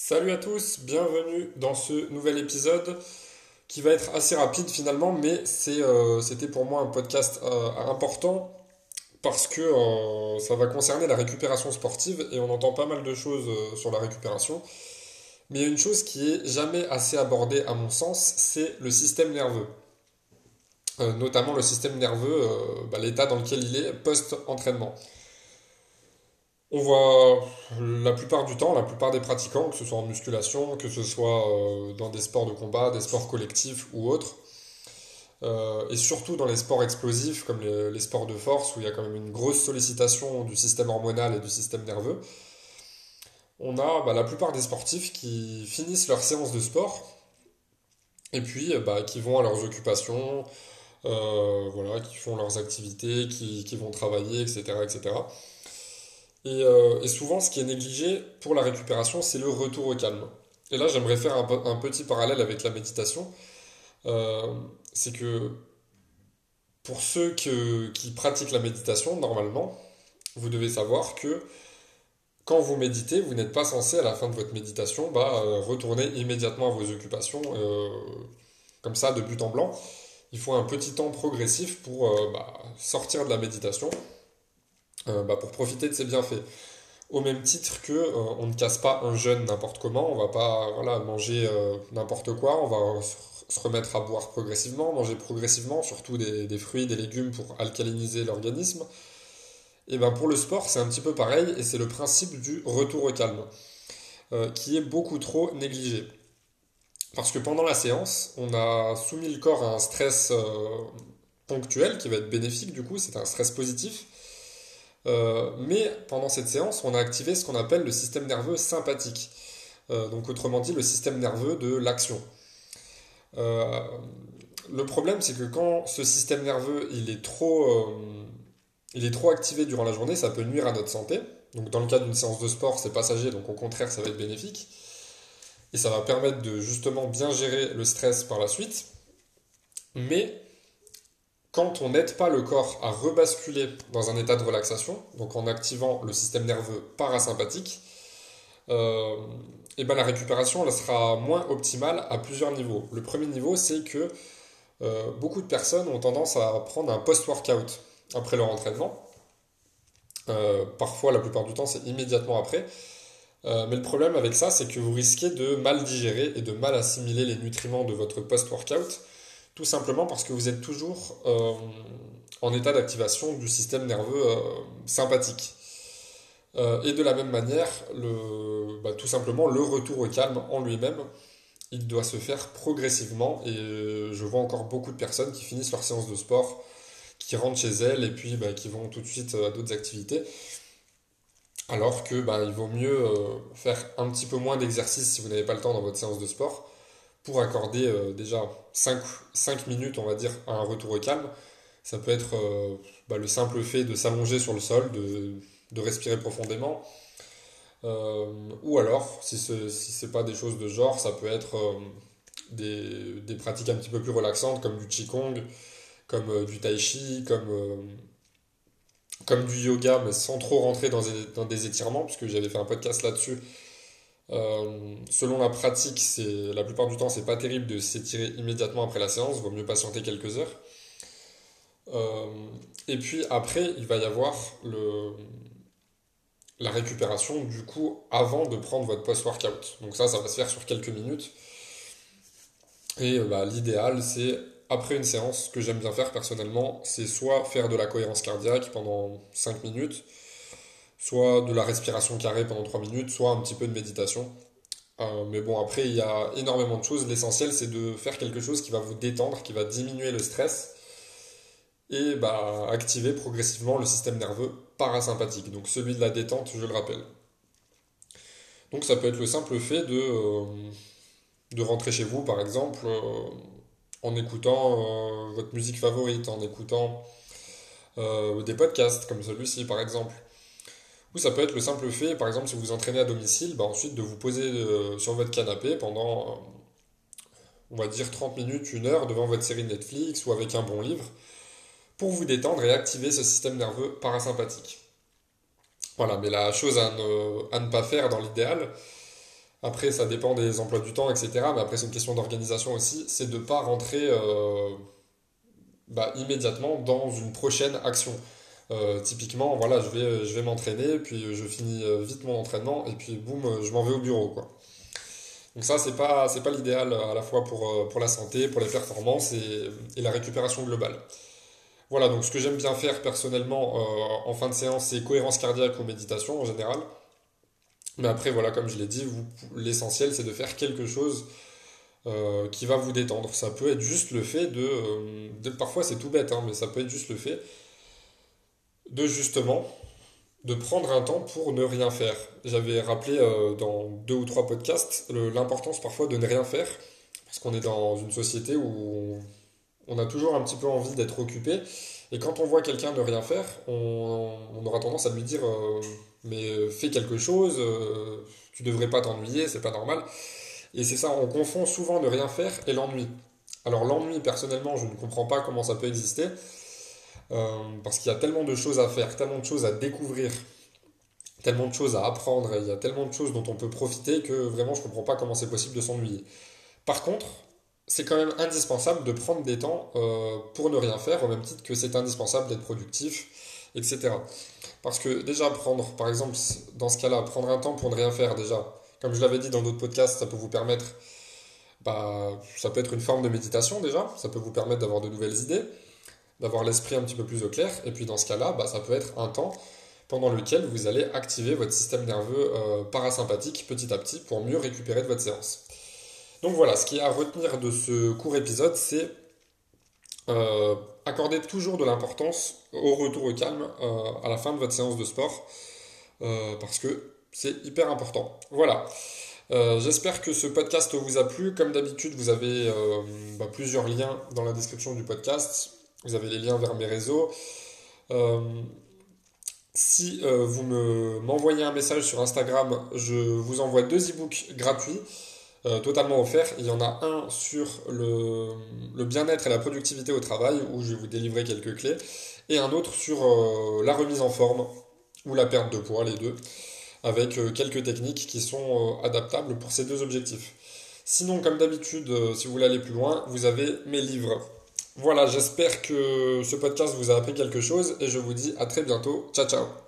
Salut à tous, bienvenue dans ce nouvel épisode qui va être assez rapide finalement, mais euh, c'était pour moi un podcast euh, important parce que euh, ça va concerner la récupération sportive et on entend pas mal de choses sur la récupération. Mais il y a une chose qui est jamais assez abordée à mon sens, c'est le système nerveux. notamment le système nerveux, bah, l'état dans lequel il est post-entraînement. On voit la plupart du temps, la plupart des pratiquants, que ce soit en musculation, que ce soit euh, dans des sports de combat, des sports collectifs ou autres, euh, et surtout dans les sports explosifs comme les, sports de force où il y a quand même une grosse sollicitation du système hormonal et du système nerveux, on a bah, la plupart des sportifs qui finissent leur séance de sport et puis bah, qui vont à leurs occupations, euh, voilà, qui font leurs activités, qui, qui vont travailler, etc. etc. Euh, et, souvent, ce qui est négligé pour la récupération, c'est le retour au calme. Et là, j'aimerais faire un, petit parallèle avec la méditation. Euh, c'est que pour ceux qui pratiquent la méditation, normalement, vous devez savoir que quand vous méditez, vous n'êtes pas censé, à la fin de votre méditation, bah, euh, retourner immédiatement à vos occupations, comme ça, de but en blanc. Il faut un petit temps progressif pour bah, sortir de la méditation euh, bah, pour profiter de ses bienfaits. Au même titre que euh, on ne casse pas un jeûne n'importe comment, on va pas voilà, manger euh, n'importe quoi, on va se remettre à boire progressivement, manger progressivement, surtout des, fruits, des légumes pour alcaliniser l'organisme. Et ben pour le sport, c'est un petit peu pareil, et c'est le principe du retour au calme, qui est beaucoup trop négligé. Parce que pendant la séance, on a soumis le corps à un stress ponctuel qui va être bénéfique, du coup, c'est un stress positif, euh, mais pendant cette séance, on a activé ce qu'on appelle le système nerveux sympathique. Euh, donc autrement dit, le système nerveux de l'action. Euh, le problème, c'est que quand ce système nerveux il est, trop, il est trop activé durant la journée, ça peut nuire à notre santé. Donc dans le cas d'une séance de sport, c'est passager, donc au contraire, ça va être bénéfique. Et ça va permettre de justement bien gérer le stress par la suite. Mais quand on n'aide pas le corps à rebasculer dans un état de relaxation, donc en activant le système nerveux parasympathique, euh, et ben la récupération elle sera moins optimale à plusieurs niveaux. Le premier niveau, c'est que euh, beaucoup de personnes ont tendance à prendre un post-workout après leur entraînement. Euh, parfois, la plupart du temps, c'est immédiatement après. mais le problème avec ça, c'est que vous risquez de mal digérer et de mal assimiler les nutriments de votre post-workout tout simplement parce que vous êtes toujours euh, en état d'activation du système nerveux euh, sympathique. Euh, et de la même manière, bah, tout simplement, le retour au calme en lui-même, il doit se faire progressivement. Et je vois encore beaucoup de personnes qui finissent leur séance de sport, qui rentrent chez elles et puis bah, qui vont tout de suite à d'autres activités. Alors que bah, il vaut mieux faire un petit peu moins d'exercice si vous n'avez pas le temps dans votre séance de sport pour accorder euh, déjà 5, 5, minutes, on va dire, à un retour au calme. Ça peut être euh, bah, le simple fait de s'allonger sur le sol, de, de respirer profondément. Euh, ou alors, si ce n'est si pas des choses de genre, ça peut être des, des, pratiques un petit peu plus relaxantes, comme du Qigong, comme du Tai Chi, comme, comme du yoga, mais sans trop rentrer dans dans des étirements, puisque j'avais fait un podcast là-dessus euh, selon la pratique, la plupart du temps, c'est pas terrible de s'étirer immédiatement après la séance, vaut mieux patienter quelques heures. Euh, et puis après, il va y avoir le, la récupération du coup avant de prendre votre post-workout. Donc ça, ça va se faire sur quelques minutes. Et euh, bah, l'idéal, c'est après une séance, ce que j'aime bien faire personnellement, c'est soit faire de la cohérence cardiaque pendant 5 minutes, soit de la respiration carrée pendant 3 minutes, soit un petit peu de méditation. Euh, mais bon, après, il y a énormément de choses. L'essentiel, c'est de faire quelque chose qui va vous détendre, qui va diminuer le stress et bah, activer progressivement le système nerveux parasympathique, donc celui de la détente, je le rappelle. Donc ça peut être le simple fait de, euh, rentrer chez vous, par exemple, euh, en écoutant votre musique favorite, en écoutant des podcasts comme celui-ci, par exemple. Ou ça peut être le simple fait, par exemple, si vous vous entraînez à domicile, bah, ensuite de vous poser euh, sur votre canapé pendant, euh, on va dire, 30 minutes, une heure devant votre série Netflix ou avec un bon livre, pour vous détendre et activer ce système nerveux parasympathique. Voilà, mais la chose à ne, pas faire dans l'idéal, Après, ça dépend des emplois du temps, etc. Mais après, c'est une question d'organisation aussi. C'est de ne pas rentrer bah, immédiatement dans une prochaine action. Typiquement, voilà, je vais, je vais m'entraîner, puis je finis vite mon entraînement, et puis boum, je m'en vais au bureau, quoi. Donc ça, c'est pas, pas l'idéal à la fois pour, pour la santé, pour les performances et, la récupération globale. Voilà, donc ce que j'aime bien faire personnellement euh, en fin de séance, c'est cohérence cardiaque ou méditation en général. Mais après, voilà, comme je l'ai dit, l'essentiel, c'est de faire quelque chose euh, qui va vous détendre. Ça peut être juste le fait de... Euh, parfois, c'est tout bête, hein, mais ça peut être juste le fait de justement de prendre un temps pour ne rien faire. J'avais rappelé dans deux ou trois podcasts l'importance parfois de ne rien faire, parce qu'on est dans une société où on a toujours un petit peu envie d'être occupé. Et quand on voit quelqu'un ne rien faire, on, aura tendance à lui dire euh, Mais fais quelque chose, euh, tu devrais pas t'ennuyer, c'est pas normal. Et c'est ça, on confond souvent ne rien faire et l'ennui. Alors, l'ennui, personnellement, je ne comprends pas comment ça peut exister. Euh, parce qu'il y a tellement de choses à faire, tellement de choses à découvrir, tellement de choses à apprendre, il y a tellement de choses dont on peut profiter que vraiment je ne comprends pas comment c'est possible de s'ennuyer. Par contre, c'est quand même indispensable de prendre des temps euh, pour ne rien faire, au même titre que c'est indispensable d'être productif, etc. Parce que déjà prendre, par exemple, dans ce cas-là, prendre un temps pour ne rien faire, déjà, comme je l'avais dit dans d'autres podcasts, ça peut vous permettre, bah, ça peut être une forme de méditation déjà, ça peut vous permettre d'avoir de nouvelles idées, d'avoir l'esprit un petit peu plus au clair, et puis dans ce cas-là, bah, ça peut être un temps pendant lequel vous allez activer votre système nerveux euh, parasympathique petit à petit pour mieux récupérer de votre séance. Donc voilà, ce qui est à retenir de ce court épisode, c'est euh, accorder toujours de l'importance au retour au calme euh, à la fin de votre séance de sport, parce que c'est hyper important. Voilà. J'espère que ce podcast vous a plu. Comme d'habitude, vous avez bah, plusieurs liens dans la description du podcast. Vous avez les liens vers mes réseaux. si vous m'envoyez un message sur Instagram, je vous envoie deux e-books gratuits. Euh, totalement offert. Il y en a un sur le, bien-être et la productivité au travail, où je vais vous délivrer quelques clés, et un autre sur euh, la remise en forme ou la perte de poids, les deux, avec euh, quelques techniques qui sont adaptables pour ces deux objectifs. Sinon, comme d'habitude, si vous voulez aller plus loin, vous avez mes livres. Voilà, j'espère que ce podcast vous a appris quelque chose et je vous dis à très bientôt. Ciao ciao